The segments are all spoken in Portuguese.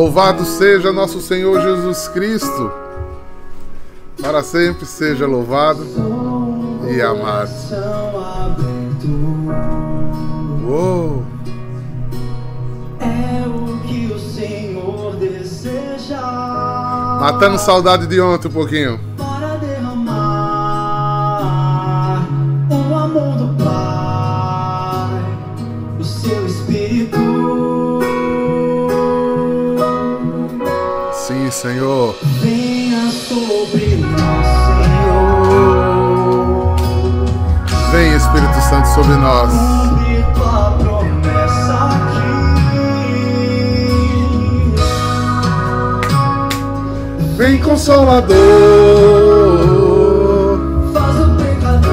Louvado seja nosso Senhor Jesus Cristo, para sempre seja louvado e amado. Uou. É o que o Senhor deseja. Matando saudade de ontem um pouquinho. Senhor. Venha sobre nós, Senhor. Vem, Espírito Santo, sobre nós. Cumpre tua promessa aqui. Vem, Consolador. Faz o pecador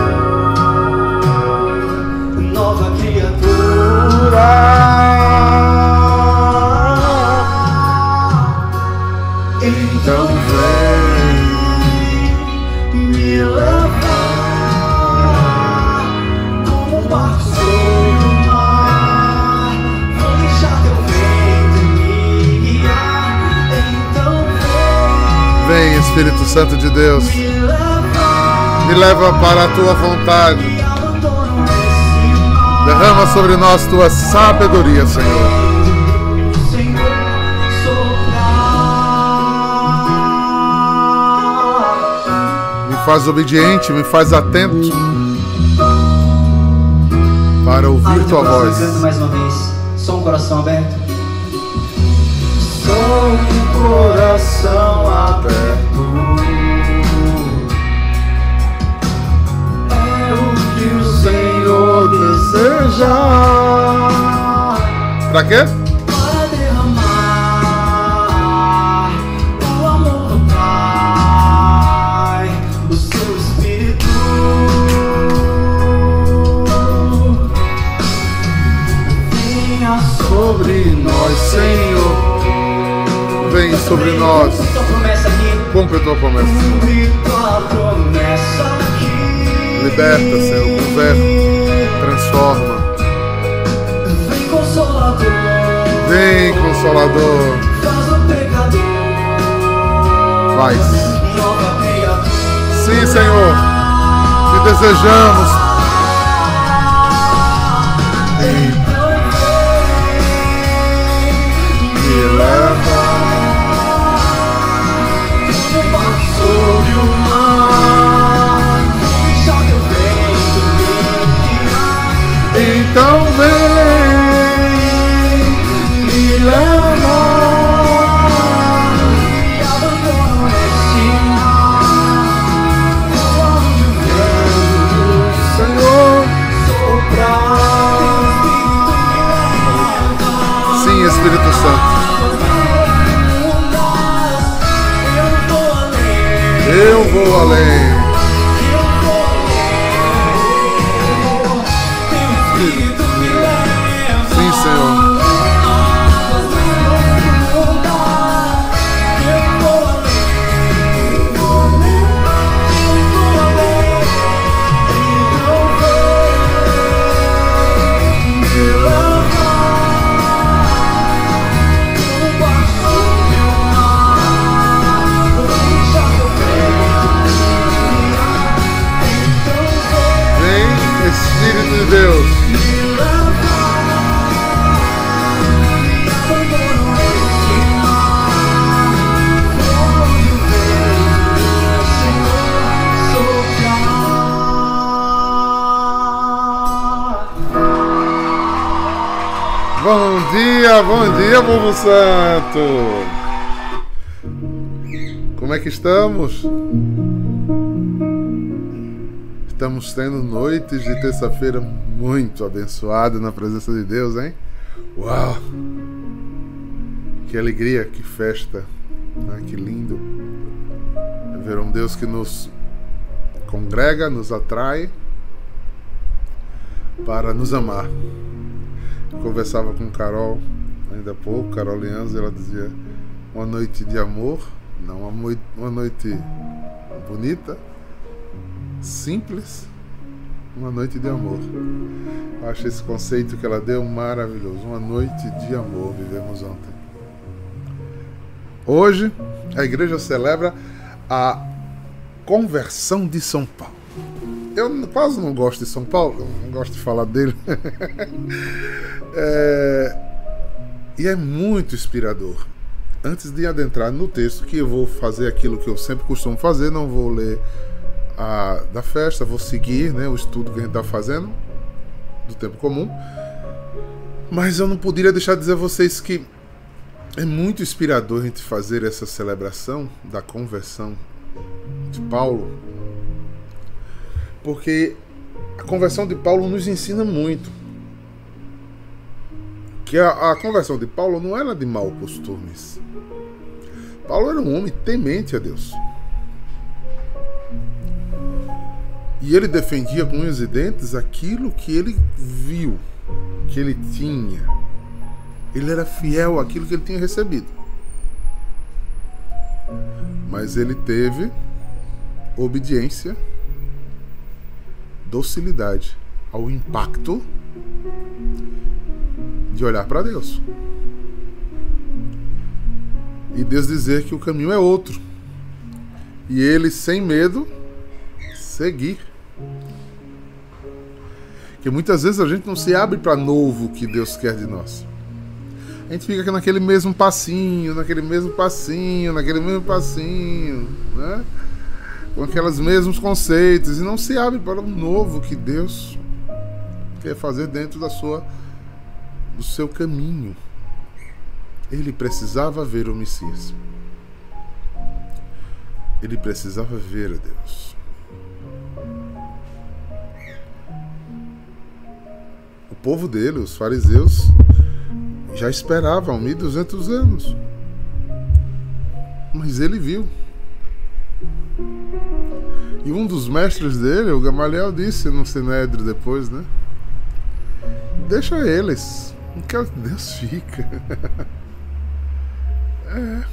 nova criatura. Então vem me levar como um barco sobre o mar. Vou deixar teu vento me guiar. Então vem. Vem, Espírito Santo de Deus. Me leva Me leva para a tua vontade. Derrama sobre nós tua sabedoria. Senhor, faz obediente, me faz atento para ouvir tua voz. canta mais uma vez. Só um coração aberto. Só um coração aberto. É o que o Senhor deseja. Pra quê? Sobre nós, Senhor. Vem sobre nós. Cumpre a tua promessa. Liberta, Senhor. Governa. Transforma. Vem consolador. Vem, Consolador. Faz. Sim, Senhor. Te desejamos. Me leva. Sobre o mar, deixa teu vento. Então vou além. Sim, Senhor. Santo. Como é que estamos? Estamos tendo noites de terça-feira muito abençoadas na presença de Deus, hein? Uau! Que alegria, que festa, né? que lindo. É ver um Deus que nos congrega, nos atrai para nos amar. Eu conversava com Carol ainda há pouco, Carol Lianz, ela dizia uma noite de amor, não, uma noite bonita, simples, uma noite de amor. Eu acho esse conceito que ela deu maravilhoso. Uma noite de amor vivemos ontem. Hoje a igreja celebra a conversão de São Paulo. Eu quase não gosto de São Paulo, não gosto de falar dele. é, e é muito inspirador. Antes de adentrar no texto, que eu vou fazer aquilo que eu sempre costumo fazer, não vou ler a da festa, vou seguir né, o estudo que a gente está fazendo do tempo comum. Mas eu não poderia deixar de dizer a vocês que é muito inspirador a gente fazer essa celebração da conversão de Paulo, porque a conversão de Paulo nos ensina muito. Que a, a conversão de Paulo não era de mau costumes. Paulo era um homem temente a Deus. E ele defendia com unhas e dentes aquilo que ele viu, que ele tinha ele era fiel àquilo que ele tinha recebido. Mas ele teve obediência, docilidade ao impacto de olhar para Deus. E Deus dizer que o caminho é outro. E ele, sem medo, seguir. Que muitas vezes a gente não se abre para novo que Deus quer de nós a gente fica naquele mesmo passinho, naquele mesmo passinho, naquele mesmo passinho, né? Com aqueles mesmos conceitos e não se abre para o novo que Deus quer fazer dentro da sua do seu caminho. Ele precisava ver o Messias. Ele precisava ver a Deus. O povo dele, os fariseus, já esperavam 1200 anos. Mas ele viu. E um dos mestres dele, o Gamaliel, disse no Sinédrio depois, né? Deixa eles. Não quero que Deus fica. é.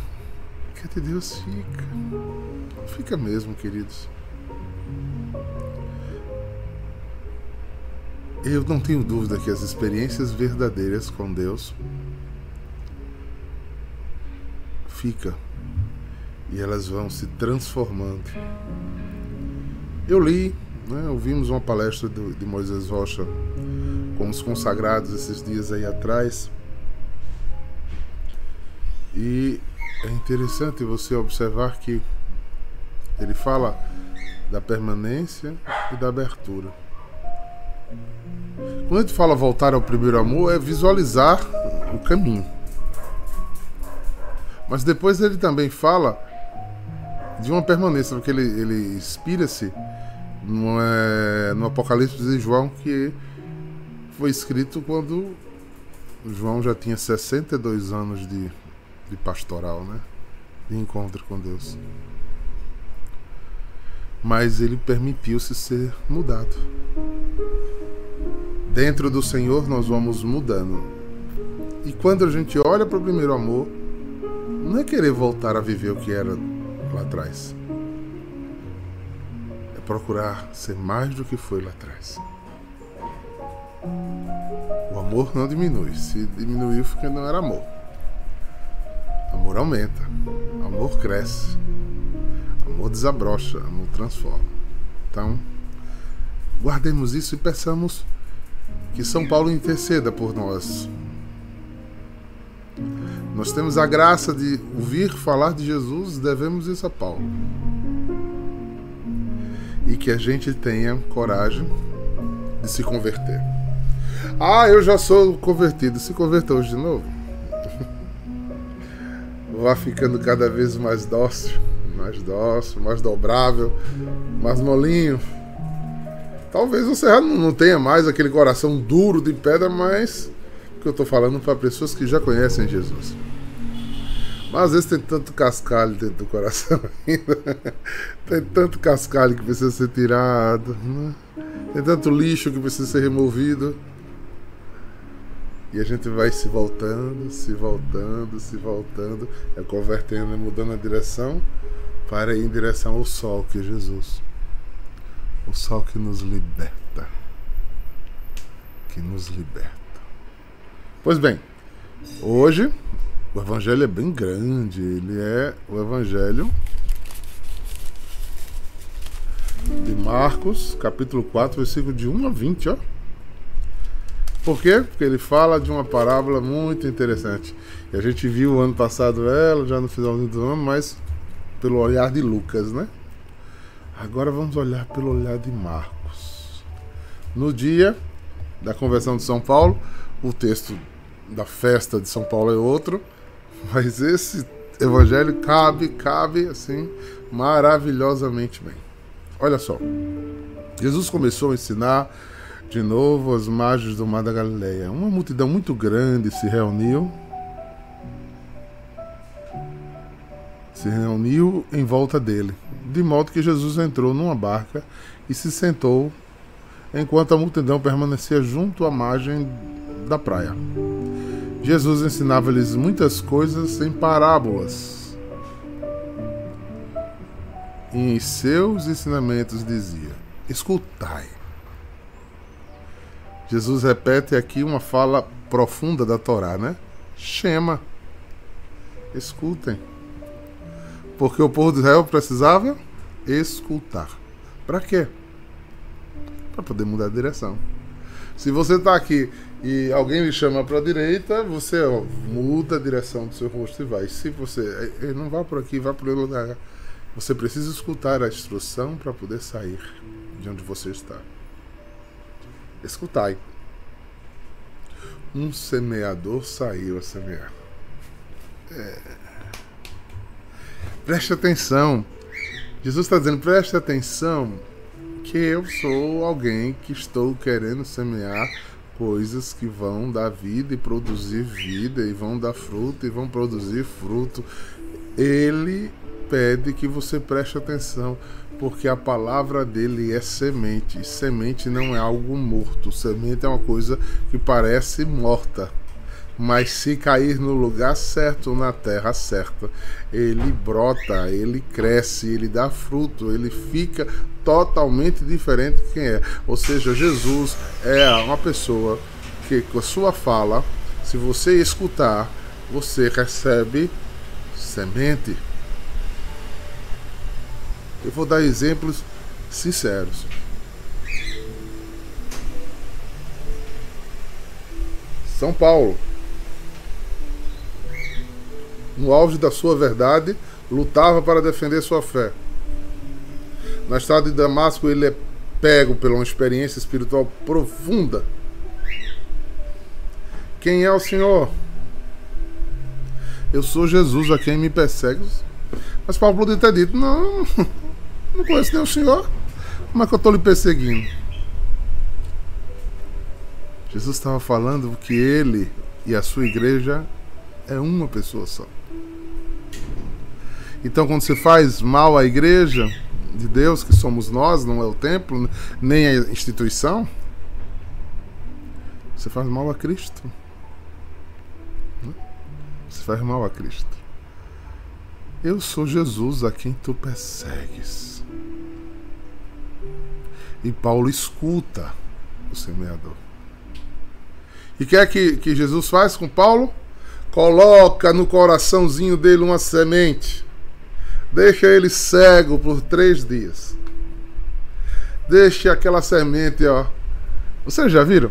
Quer que Deus fica. Fica mesmo, queridos. Eu não tenho dúvida que as experiências verdadeiras com Deus fica e elas vão se transformando. Eu li, né, ouvimos uma palestra de Moisés Rocha com os consagrados esses dias aí atrás. E é interessante você observar que ele fala da permanência e da abertura. Quando gente fala voltar ao primeiro amor, é visualizar o caminho. Mas depois ele também fala de uma permanência, porque ele, ele inspira-se no, é, no Apocalipse de João, que foi escrito quando João já tinha 62 anos de, de pastoral, né? De encontro com Deus. Mas ele permitiu-se ser mudado dentro do Senhor nós vamos mudando. E quando a gente olha para o primeiro amor, não é querer voltar a viver o que era lá atrás. É procurar ser mais do que foi lá atrás. O amor não diminui. Se diminuiu, porque não era amor. Amor aumenta. Amor cresce. Amor desabrocha. Amor transforma. Então, guardemos isso e peçamos que São Paulo interceda por nós. Nós temos a graça de ouvir falar de Jesus, devemos isso a Paulo. E que a gente tenha coragem de se converter. Ah, eu já sou convertido. Se converta hoje de novo. Vá ficando cada vez mais dócil, mais dócil, mais dobrável, mais molinho. Talvez você não tenha mais aquele coração duro de pedra, mas que eu estou falando para pessoas que já conhecem Jesus. Mas às vezes tem tanto cascalho dentro do coração ainda. tem tanto cascalho que precisa ser tirado. Né? Tem tanto lixo que precisa ser removido. E a gente vai se voltando, se voltando, se voltando, é convertendo, mudando a direção para ir em direção ao sol, que é Jesus o sol que nos liberta. Que nos liberta. Pois bem, hoje O evangelho é bem grande, ele é o evangelho de Marcos, capítulo 4, versículo de 1 a 20, ó. Por quê? Porque ele fala de uma parábola muito interessante. E a gente viu ano passado ela, já no finalzinho do ano, mas pelo olhar de Lucas, né? Agora vamos olhar pelo olhar de Marcos. No dia da conversão de São Paulo, o texto da festa de São Paulo é outro, mas esse evangelho cabe, cabe assim maravilhosamente bem. Olha só. Jesus começou a ensinar de novo as margens do mar da Galileia. Uma multidão muito grande se reuniu. Se reuniu em volta dele, de modo que Jesus entrou numa barca e se sentou, enquanto a multidão permanecia junto à margem da praia. Jesus ensinava-lhes muitas coisas em parábolas. E em seus ensinamentos dizia: Escutai. Jesus repete aqui uma fala profunda da Torá, né? Chama. Escutem. Porque o povo de Israel precisava escutar. Para quê? Para poder mudar a direção. Se você está aqui e alguém lhe chama para a direita, você ó, muda a direção do seu rosto e vai. Se você eh, eh, não vá por aqui, vá por outro lugar. Você precisa escutar a instrução para poder sair de onde você está. Escutai. Um semeador saiu a semear. É... Preste atenção. Jesus está dizendo: preste atenção que eu sou alguém que estou querendo semear coisas que vão dar vida e produzir vida e vão dar fruto e vão produzir fruto. Ele pede que você preste atenção, porque a palavra dele é semente. E semente não é algo morto. Semente é uma coisa que parece morta. Mas se cair no lugar certo, na terra certa, ele brota, ele cresce, ele dá fruto, ele fica totalmente diferente de quem é. Ou seja, Jesus é uma pessoa que com a sua fala, se você escutar, você recebe semente. Eu vou dar exemplos sinceros. São Paulo, no auge da sua verdade, lutava para defender sua fé. Na estrada de Damasco, ele é pego pela uma experiência espiritual profunda. Quem é o Senhor? Eu sou Jesus a quem me persegue. Mas Paulo poderia ter dito: Não, não conheço nem o Senhor. Como é que eu estou lhe perseguindo? Jesus estava falando que ele e a sua igreja é uma pessoa só. Então, quando você faz mal à igreja, de Deus, que somos nós, não é o templo, nem a instituição, você faz mal a Cristo. Né? Você faz mal a Cristo. Eu sou Jesus a quem tu persegues. E Paulo escuta o semeador. E o que é que, que Jesus faz com Paulo? Coloca no coraçãozinho dele uma semente Deixa ele cego por três dias. Deixe aquela semente, ó. Vocês já viram?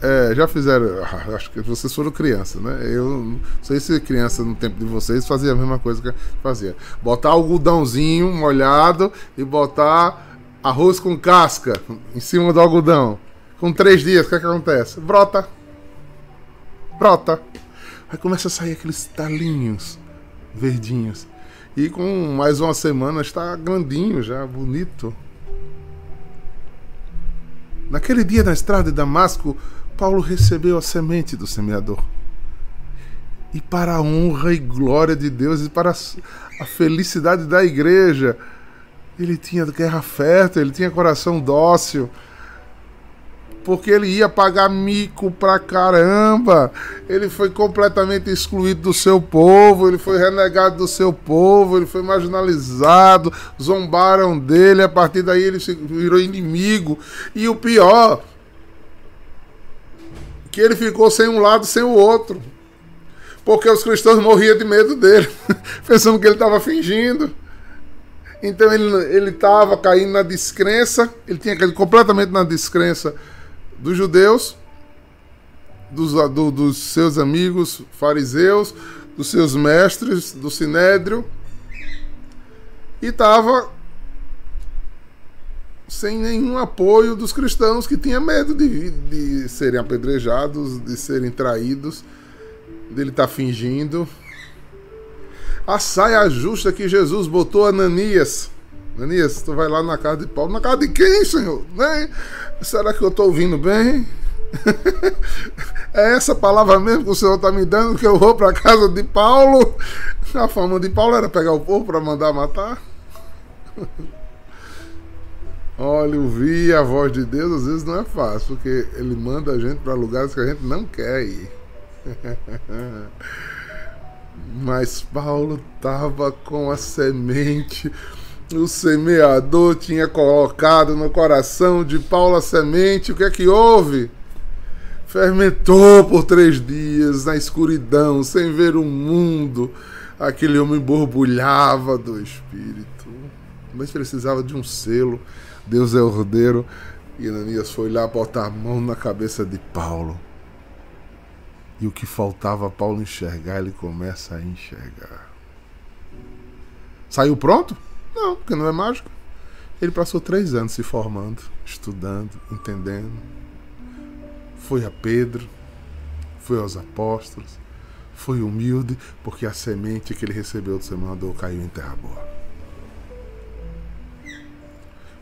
É, já fizeram. Ah, acho que vocês foram criança, né? Eu não sei se criança no tempo de vocês fazia a mesma coisa que fazia. Botar algodãozinho molhado e botar arroz com casca em cima do algodão. Com três dias, o que, é que acontece? Brota. Brota. Aí começa a sair aqueles talinhos verdinhos. E com mais uma semana está grandinho já, bonito. Naquele dia na estrada de Damasco, Paulo recebeu a semente do semeador. E para a honra e glória de Deus e para a felicidade da igreja, ele tinha guerra fértil, ele tinha coração dócil porque ele ia pagar mico pra caramba. Ele foi completamente excluído do seu povo, ele foi renegado do seu povo, ele foi marginalizado, zombaram dele, a partir daí ele se virou inimigo. E o pior, que ele ficou sem um lado, sem o outro. porque os cristãos morriam de medo dele, pensando que ele estava fingindo. Então ele estava caindo na descrença, ele tinha caído completamente na descrença dos judeus, dos, do, dos seus amigos fariseus, dos seus mestres, do sinédrio, e estava sem nenhum apoio dos cristãos que tinha medo de, de serem apedrejados, de serem traídos, dele estar tá fingindo. A saia justa que Jesus botou a Ananias. Ananias, tu vai lá na casa de Paulo. Na casa de quem, Senhor? Será que eu estou ouvindo bem? é essa palavra mesmo que o Senhor está me dando que eu vou para a casa de Paulo? A fama de Paulo era pegar o povo para mandar matar? Olha, ouvir a voz de Deus às vezes não é fácil, porque ele manda a gente para lugares que a gente não quer ir. Mas Paulo estava com a semente, o semeador tinha colocado no coração de Paulo a semente. O que é que houve? Fermentou por três dias na escuridão, sem ver o mundo. Aquele homem borbulhava do espírito, mas precisava de um selo Deus é ordeiro. E Ananias foi lá botar a mão na cabeça de Paulo. E o que faltava Paulo enxergar, ele começa a enxergar. Saiu pronto? Não, porque não é mágico. Ele passou três anos se formando, estudando, entendendo. Foi a Pedro, foi aos apóstolos, foi humilde, porque a semente que ele recebeu do semeador caiu em terra boa.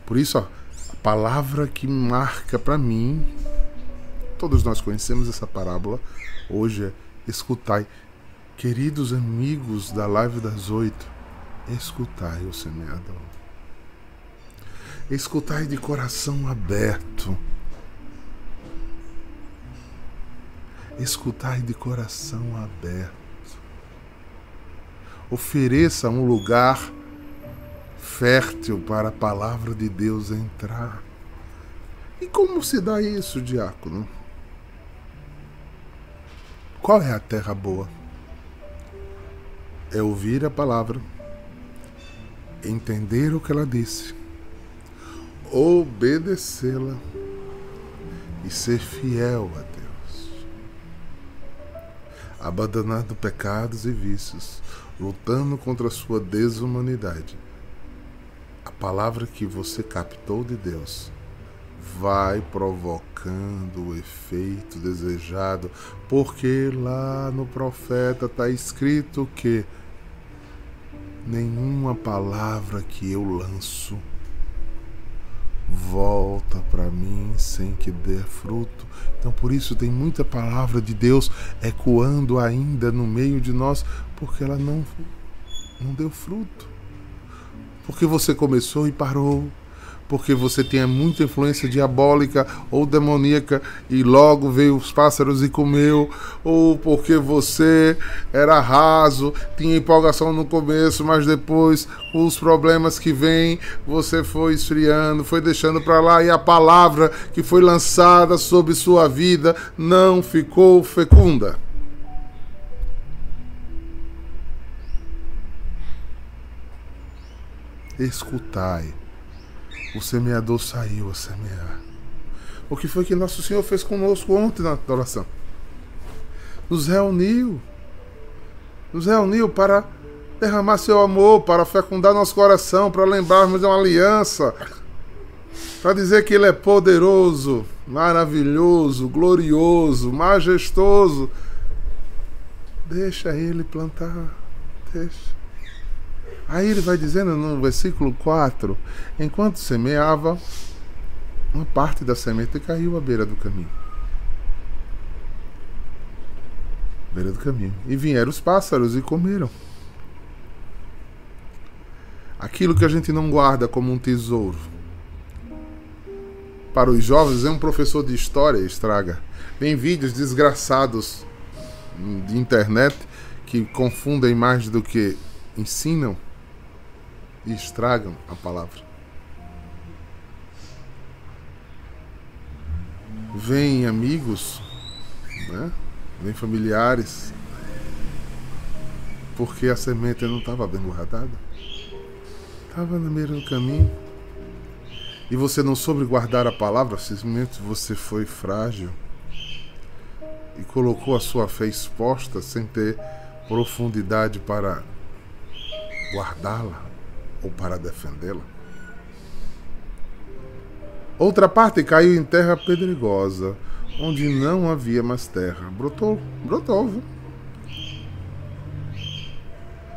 Por isso, ó, a palavra que marca para mim, todos nós conhecemos essa parábola, hoje é escutai. Queridos amigos da live das oito, escutai o semeador. Escutai de coração aberto. Escutai de coração aberto. Ofereça um lugar fértil para a palavra de Deus entrar. E como se dá isso, diácono? Qual é a terra boa? É ouvir a palavra, entender o que ela disse, obedecê-la e ser fiel a Deus. Abandonando pecados e vícios, lutando contra a sua desumanidade a palavra que você captou de Deus vai provocando o efeito desejado, porque lá no profeta está escrito que nenhuma palavra que eu lanço volta para mim sem que dê fruto. Então por isso tem muita palavra de Deus ecoando ainda no meio de nós, porque ela não não deu fruto porque você começou e parou, porque você tinha muita influência diabólica ou demoníaca e logo veio os pássaros e comeu, ou porque você era raso, tinha empolgação no começo, mas depois os problemas que vêm, você foi esfriando, foi deixando para lá e a palavra que foi lançada sobre sua vida não ficou fecunda. escutai. O semeador saiu a semear. O que foi que nosso Senhor fez conosco ontem na oração? Nos reuniu. Nos reuniu para derramar seu amor, para fecundar nosso coração, para lembrarmos de uma aliança, para dizer que Ele é poderoso, maravilhoso, glorioso, majestoso. Deixa Ele plantar. Deixa. Aí ele vai dizendo no versículo 4: Enquanto semeava, uma parte da semente caiu à beira do caminho. Beira do caminho. E vieram os pássaros e comeram. Aquilo que a gente não guarda como um tesouro. Para os jovens, é um professor de história estraga. Vem vídeos desgraçados de internet que confundem mais do que ensinam e estragam a palavra. Vêm amigos, né? vêm familiares porque a semente não estava bem guardada. Estava no meio do caminho. E você não soube guardar a palavra, simplesmente você foi frágil e colocou a sua fé exposta sem ter profundidade para guardá-la ou para defendê-la. Outra parte caiu em terra pedregosa, onde não havia mais terra. Brotou, brotou, viu?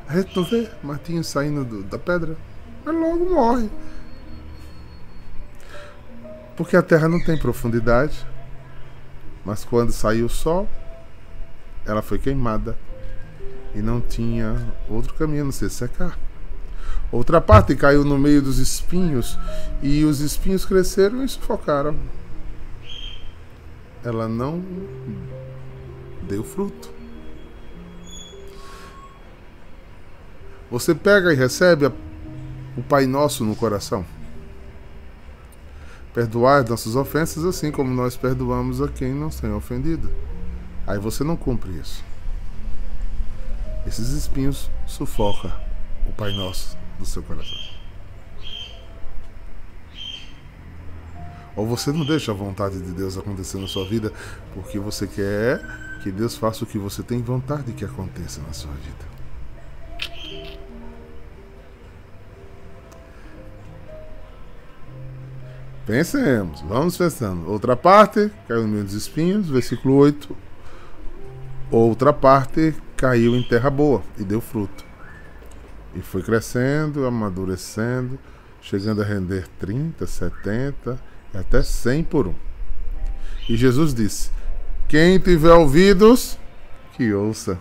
A gente vê Martinho saindo do, da pedra, mas logo morre. Porque a terra não tem profundidade. Mas quando saiu o sol, ela foi queimada e não tinha outro caminho a não ser secar. Outra parte caiu no meio dos espinhos e os espinhos cresceram e sufocaram. Ela não deu fruto. Você pega e recebe o Pai Nosso no coração. Perdoar nossas ofensas assim como nós perdoamos a quem nos tem ofendido. Aí você não cumpre isso. Esses espinhos sufocam o Pai Nosso do seu coração. Ou você não deixa a vontade de Deus acontecer na sua vida porque você quer que Deus faça o que você tem vontade que aconteça na sua vida. Pensemos, vamos pensando. Outra parte, caiu no meio dos espinhos, versículo 8. Outra parte caiu em terra boa e deu fruto. E foi crescendo, amadurecendo, chegando a render 30, 70 e até 100 por um. E Jesus disse: Quem tiver ouvidos, que ouça.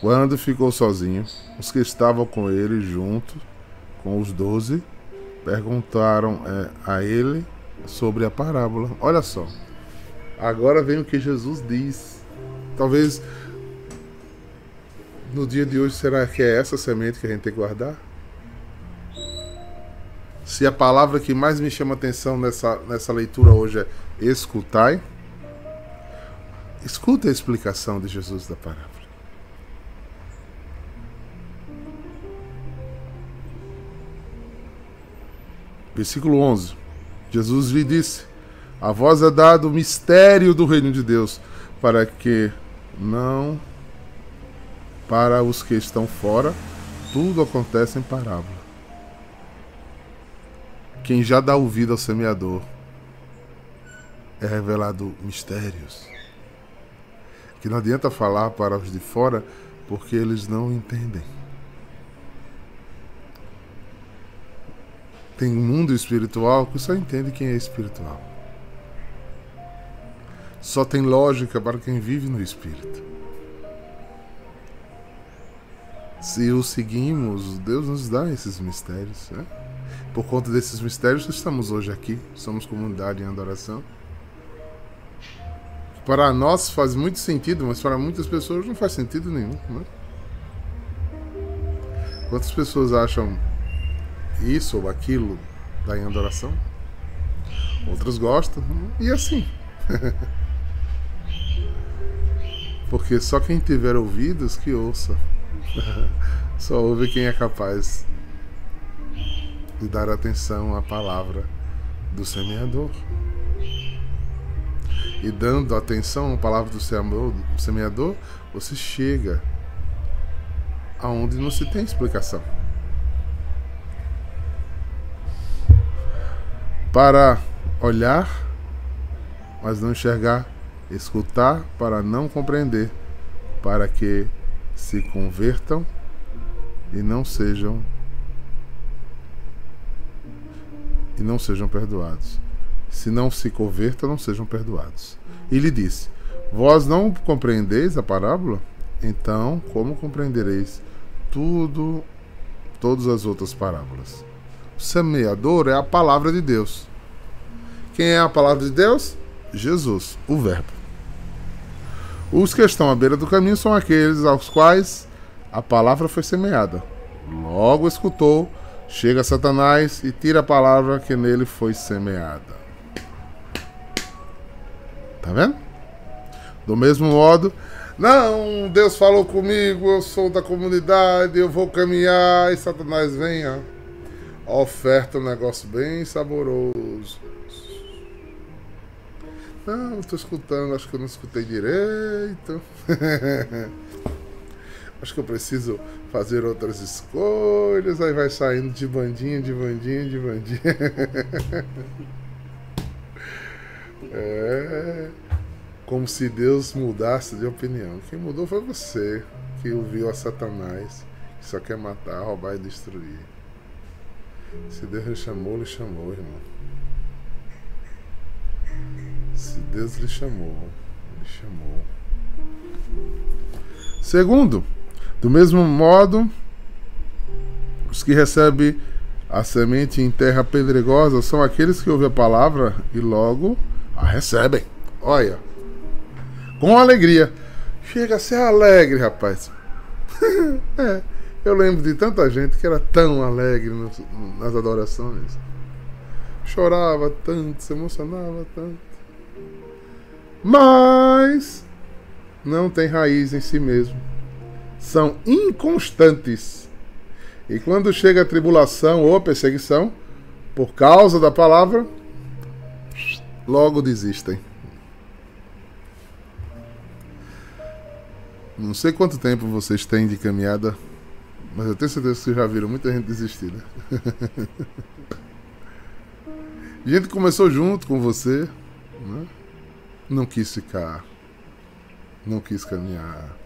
Quando ficou sozinho, os que estavam com ele junto com os doze perguntaram é, a ele sobre a parábola. Olha só. Agora vem o que Jesus diz. Talvez no dia de hoje será que é essa semente que a gente tem que guardar? Se a palavra que mais me chama atenção nessa, nessa leitura hoje é escutai, escuta a explicação de Jesus da parábola. Versículo 11. Jesus lhe disse: A vós é dado o mistério do reino de Deus, para que não para os que estão fora, tudo acontece em parábola. Quem já dá ouvido ao semeador é revelado mistérios. Que não adianta falar para os de fora porque eles não entendem. Tem um mundo espiritual que só entende quem é espiritual. Só tem lógica para quem vive no espírito. Se o seguimos, Deus nos dá esses mistérios. Né? Por conta desses mistérios, estamos hoje aqui. Somos comunidade em adoração. Para nós faz muito sentido, mas para muitas pessoas não faz sentido nenhum. Né? Quantas pessoas acham isso ou aquilo da em adoração. Outros gostam. E assim. Porque só quem tiver ouvidos que ouça. Só ouve quem é capaz de dar atenção à palavra do semeador. E dando atenção à palavra do semeador, você chega aonde não se tem explicação. para olhar, mas não enxergar, escutar para não compreender, para que se convertam e não sejam e não sejam perdoados. Se não se convertam, não sejam perdoados. E lhe disse: Vós não compreendeis a parábola? Então, como compreendereis tudo, todas as outras parábolas? semeador é a palavra de Deus. Quem é a palavra de Deus? Jesus, o Verbo. Os que estão à beira do caminho são aqueles aos quais a palavra foi semeada. Logo escutou, chega Satanás e tira a palavra que nele foi semeada. Tá vendo? Do mesmo modo, Não, Deus falou comigo, eu sou da comunidade, eu vou caminhar e Satanás ó. Oferta um negócio bem saboroso. Não, estou escutando, acho que eu não escutei direito. acho que eu preciso fazer outras escolhas. Aí vai saindo de bandinha, de bandinha, de bandinha. é como se Deus mudasse de opinião. Quem mudou foi você, que ouviu a Satanás, que só quer matar, roubar e destruir. Se Deus lhe chamou, lhe chamou, irmão. Se Deus lhe chamou, lhe chamou. Segundo, do mesmo modo, os que recebem a semente em terra pedregosa são aqueles que ouvem a palavra e logo a recebem. Olha, com alegria. Chega a ser alegre, rapaz. é, eu lembro de tanta gente que era tão alegre nas adorações. Chorava tanto, se emocionava tanto. Mas não tem raiz em si mesmo. São inconstantes. E quando chega a tribulação ou a perseguição, por causa da palavra, logo desistem. Não sei quanto tempo vocês têm de caminhada, mas eu tenho certeza que vocês já viram muita gente desistir, né? gente começou junto com você, né? Não quis ficar, não quis caminhar.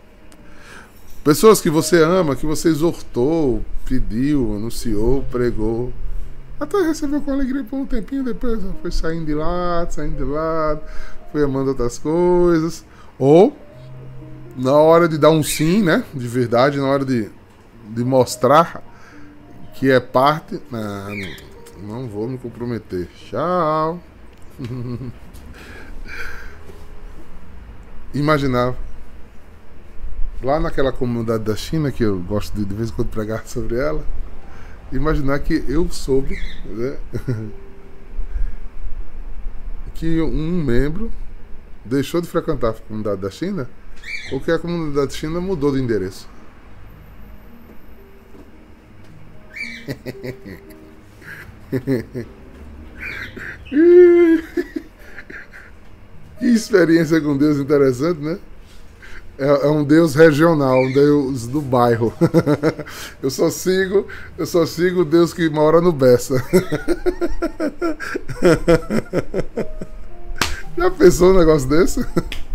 Pessoas que você ama, que você exortou, pediu, anunciou, pregou, até recebeu com alegria por um tempinho, depois foi saindo de lado, saindo de lado, foi amando outras coisas. Ou na hora de dar um sim, né? De verdade, na hora de, de mostrar que é parte. Não, não vou me comprometer. Tchau. Imaginava. Lá naquela comunidade da China, que eu gosto de, de vez em quando pregar sobre ela, imaginar que eu soube né, que um membro deixou de frequentar a comunidade da China porque a comunidade china mudou de endereço. que experiência com Deus interessante, né? É, é, um Deus regional, um Deus do bairro. eu só sigo, eu só sigo o Deus que mora no Bessa. Já pensou um negócio desse?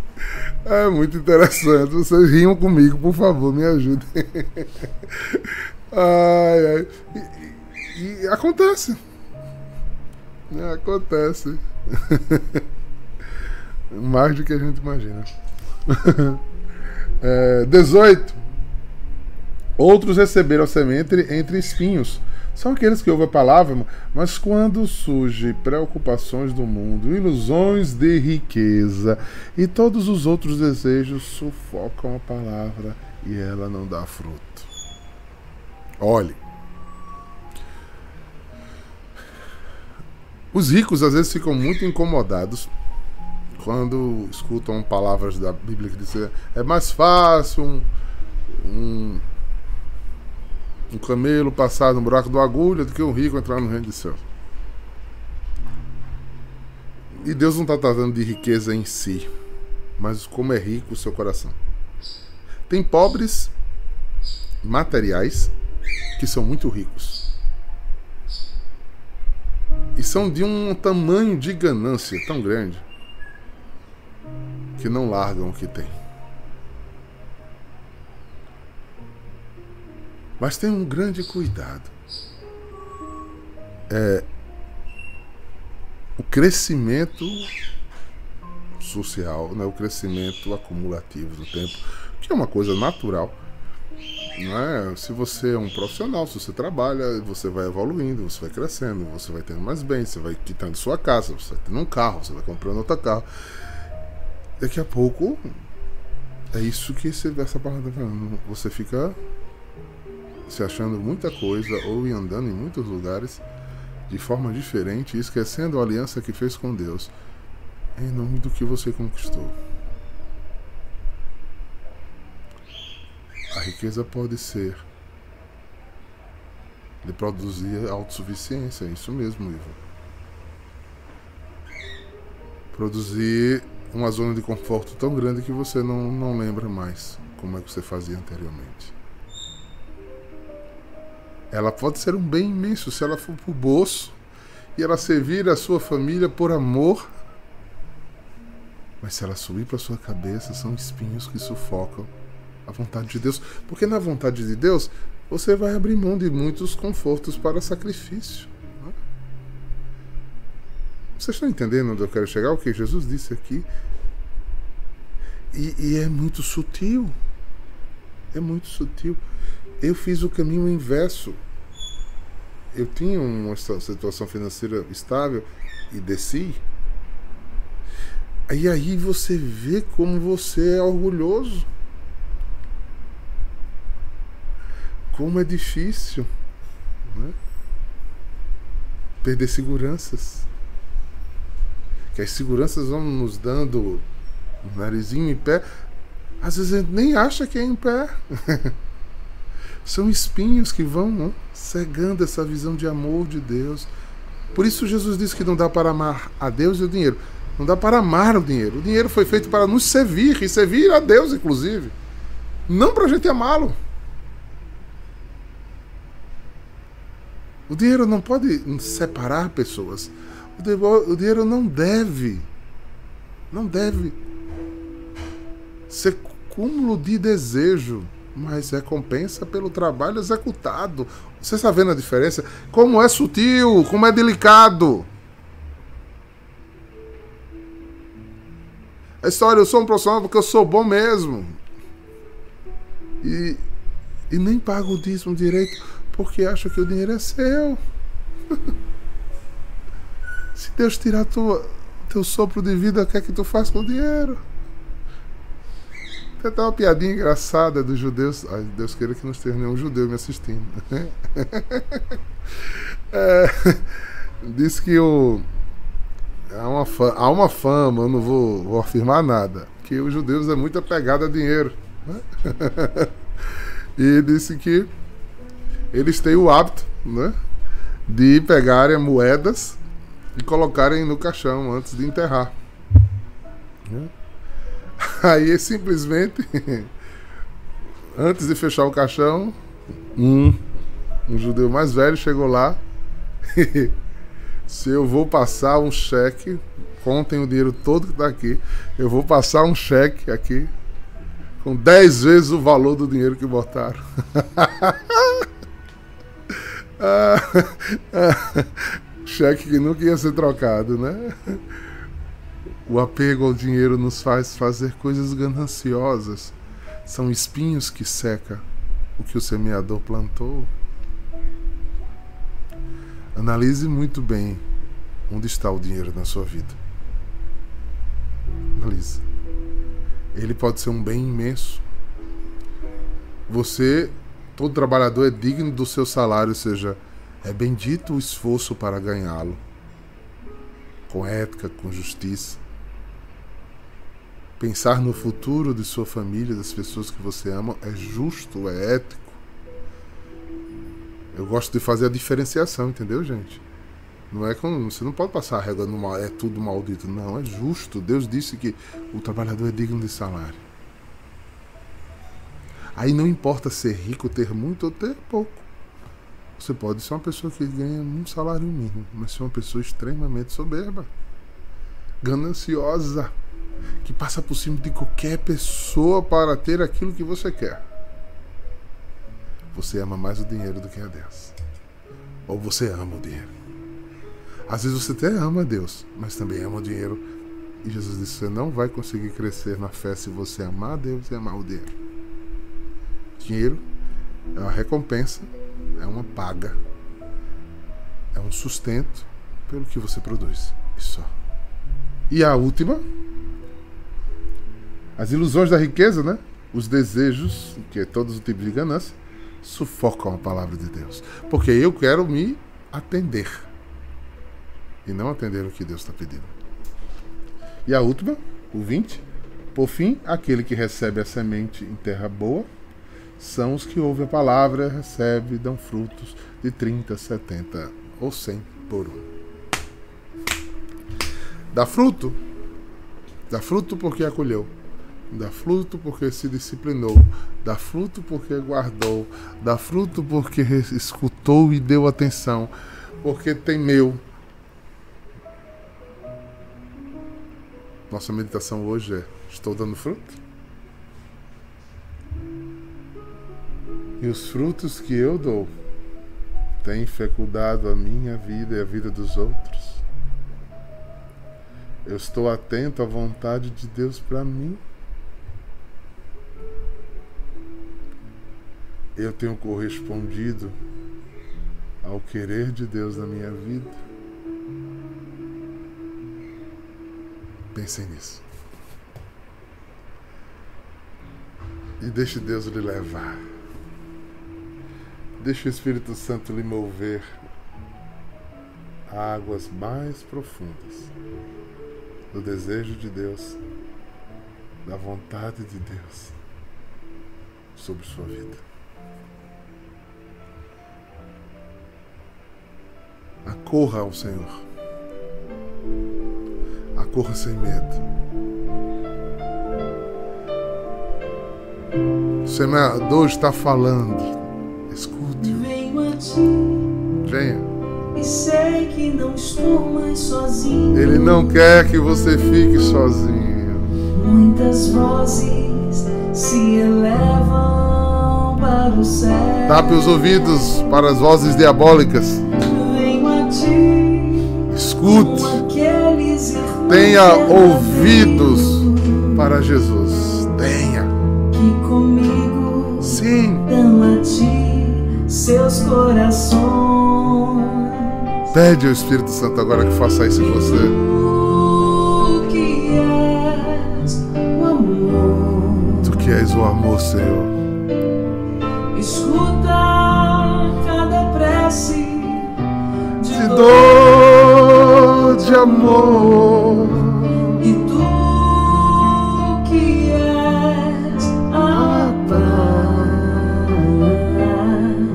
É muito interessante. Vocês riam comigo, por favor, me ajudem. Ai, ai. E, e, e acontece. Acontece. Mais do que a gente imagina. É, 18. Outros receberam a semente entre espinhos são aqueles que ouvem a palavra, mas quando surgem preocupações do mundo, ilusões de riqueza e todos os outros desejos sufocam a palavra e ela não dá fruto. Olhe. Os ricos às vezes ficam muito incomodados quando escutam palavras da Bíblia que dizem é mais fácil um, um um camelo passar no buraco do agulha do que um rico entrar no reino de céu. E Deus não está tratando de riqueza em si, mas como é rico o seu coração. Tem pobres materiais que são muito ricos. E são de um tamanho de ganância tão grande que não largam o que têm. Mas tem um grande cuidado. É o crescimento social, né, o crescimento acumulativo do tempo, que é uma coisa natural. Não é? Se você é um profissional, se você trabalha, você vai evoluindo, você vai crescendo, você vai tendo mais bens, você vai quitando sua casa, você vai tendo um carro, você vai comprando outro carro. Daqui a pouco é isso que essa palavra tá falando. Você fica se achando muita coisa ou andando em muitos lugares de forma diferente, esquecendo a aliança que fez com Deus, em nome do que você conquistou. A riqueza pode ser de produzir autossuficiência, é isso mesmo, Ivo. Produzir uma zona de conforto tão grande que você não, não lembra mais como é que você fazia anteriormente. Ela pode ser um bem imenso se ela for por bolso e ela servir a sua família por amor. Mas se ela subir para sua cabeça, são espinhos que sufocam a vontade de Deus. Porque na vontade de Deus, você vai abrir mão de muitos confortos para sacrifício. Vocês estão entendendo onde eu quero chegar? O que Jesus disse aqui? E, e é muito sutil. É muito sutil. Eu fiz o caminho inverso. Eu tinha uma situação financeira estável e desci. E aí você vê como você é orgulhoso. Como é difícil né? perder seguranças. Que as seguranças vão nos dando um narizinho em pé. Às vezes a gente nem acha que é em pé. São espinhos que vão né, cegando essa visão de amor de Deus. Por isso Jesus disse que não dá para amar a Deus e o dinheiro. Não dá para amar o dinheiro. O dinheiro foi feito para nos servir e servir a Deus, inclusive. Não para a gente amá-lo. O dinheiro não pode separar pessoas. O dinheiro não deve, não deve ser cúmulo de desejo mas recompensa pelo trabalho executado. Você está vendo a diferença? Como é sutil, como é delicado. A história, eu sou um profissional porque eu sou bom mesmo. E, e nem pago o dízimo direito porque acha que o dinheiro é seu. Se Deus tirar tua, teu sopro de vida, o que é que tu faz com o dinheiro? Tem até uma piadinha engraçada dos judeus. Ai, Deus queira que não esteja nenhum judeu me assistindo. é, diz que o, há, uma fama, há uma fama, eu não vou, vou afirmar nada, que os judeus é muito apegado a dinheiro. Né? e disse que eles têm o hábito né, de pegarem moedas e colocarem no caixão antes de enterrar. Né? Aí simplesmente, antes de fechar o caixão, um, um judeu mais velho chegou lá. se eu vou passar um cheque, contem o dinheiro todo que está aqui, eu vou passar um cheque aqui com 10 vezes o valor do dinheiro que botaram. Cheque que nunca ia ser trocado, né? O apego ao dinheiro nos faz fazer coisas gananciosas. São espinhos que seca o que o semeador plantou. Analise muito bem onde está o dinheiro na sua vida. Analise. Ele pode ser um bem imenso. Você, todo trabalhador, é digno do seu salário, ou seja, é bendito o esforço para ganhá-lo. Com ética, com justiça pensar no futuro de sua família, das pessoas que você ama, é justo, é ético. Eu gosto de fazer a diferenciação, entendeu, gente? Não é como você não pode passar a régua no mal, é tudo maldito. Não, é justo. Deus disse que o trabalhador é digno de salário. Aí não importa ser rico, ter muito ou ter pouco. Você pode ser uma pessoa que ganha um salário mínimo, mas ser uma pessoa extremamente soberba, gananciosa que passa por cima de qualquer pessoa para ter aquilo que você quer. Você ama mais o dinheiro do que a Deus. Ou você ama o dinheiro. Às vezes você até ama a Deus, mas também ama o dinheiro. E Jesus disse: você não vai conseguir crescer na fé se você amar Deus e amar o dinheiro. Dinheiro é uma recompensa, é uma paga, é um sustento pelo que você produz. Isso só. E a última as ilusões da riqueza, né? Os desejos, que é todos os tipos de ganância, sufocam a palavra de Deus. Porque eu quero me atender. E não atender o que Deus está pedindo. E a última, o 20. Por fim, aquele que recebe a semente em terra boa são os que ouvem a palavra, recebem e dão frutos de 30, 70 ou 100 por um. Dá fruto, dá fruto porque acolheu, dá fruto porque se disciplinou, dá fruto porque guardou, dá fruto porque escutou e deu atenção, porque temeu. Nossa meditação hoje é: estou dando fruto? E os frutos que eu dou têm fecundado a minha vida e a vida dos outros. Eu estou atento à vontade de Deus para mim. Eu tenho correspondido ao querer de Deus na minha vida. Pensem nisso. E deixe Deus lhe levar. Deixe o Espírito Santo lhe mover a águas mais profundas do desejo de Deus, da vontade de Deus sobre sua vida. Acorra ao Senhor. Acorra sem medo. O Senador está falando. Sei que não estou mais sozinho. Ele não quer que você fique sozinho. Muitas vozes se elevam para o céu. Tape os ouvidos para as vozes diabólicas. Venho a ti. Escute. Tenha ouvidos para Jesus. Tenha. que comigo Sim. dão a ti seus corações. Pede ao Espírito Santo agora que faça isso em você. Tu que és o amor. Tu que és o amor, Senhor. Escuta cada prece de, Te dor de amor. e tu que és a paz.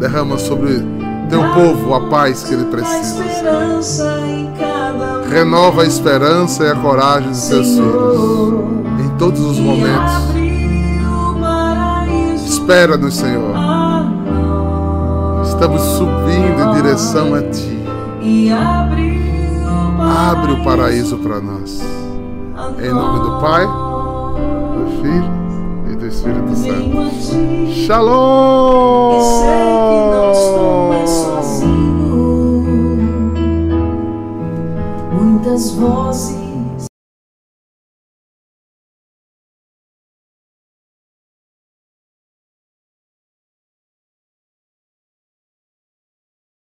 Derrama sobre teu povo a paz que ele precisa. Senhor. Renova a esperança e a coragem dos teus filhos. Em todos os momentos. Espera-nos, Senhor. Estamos subindo em direção a Ti. Abre o paraíso para nós. Em nome do Pai, do Filho e do Espírito Santo. Shalom! as vozes.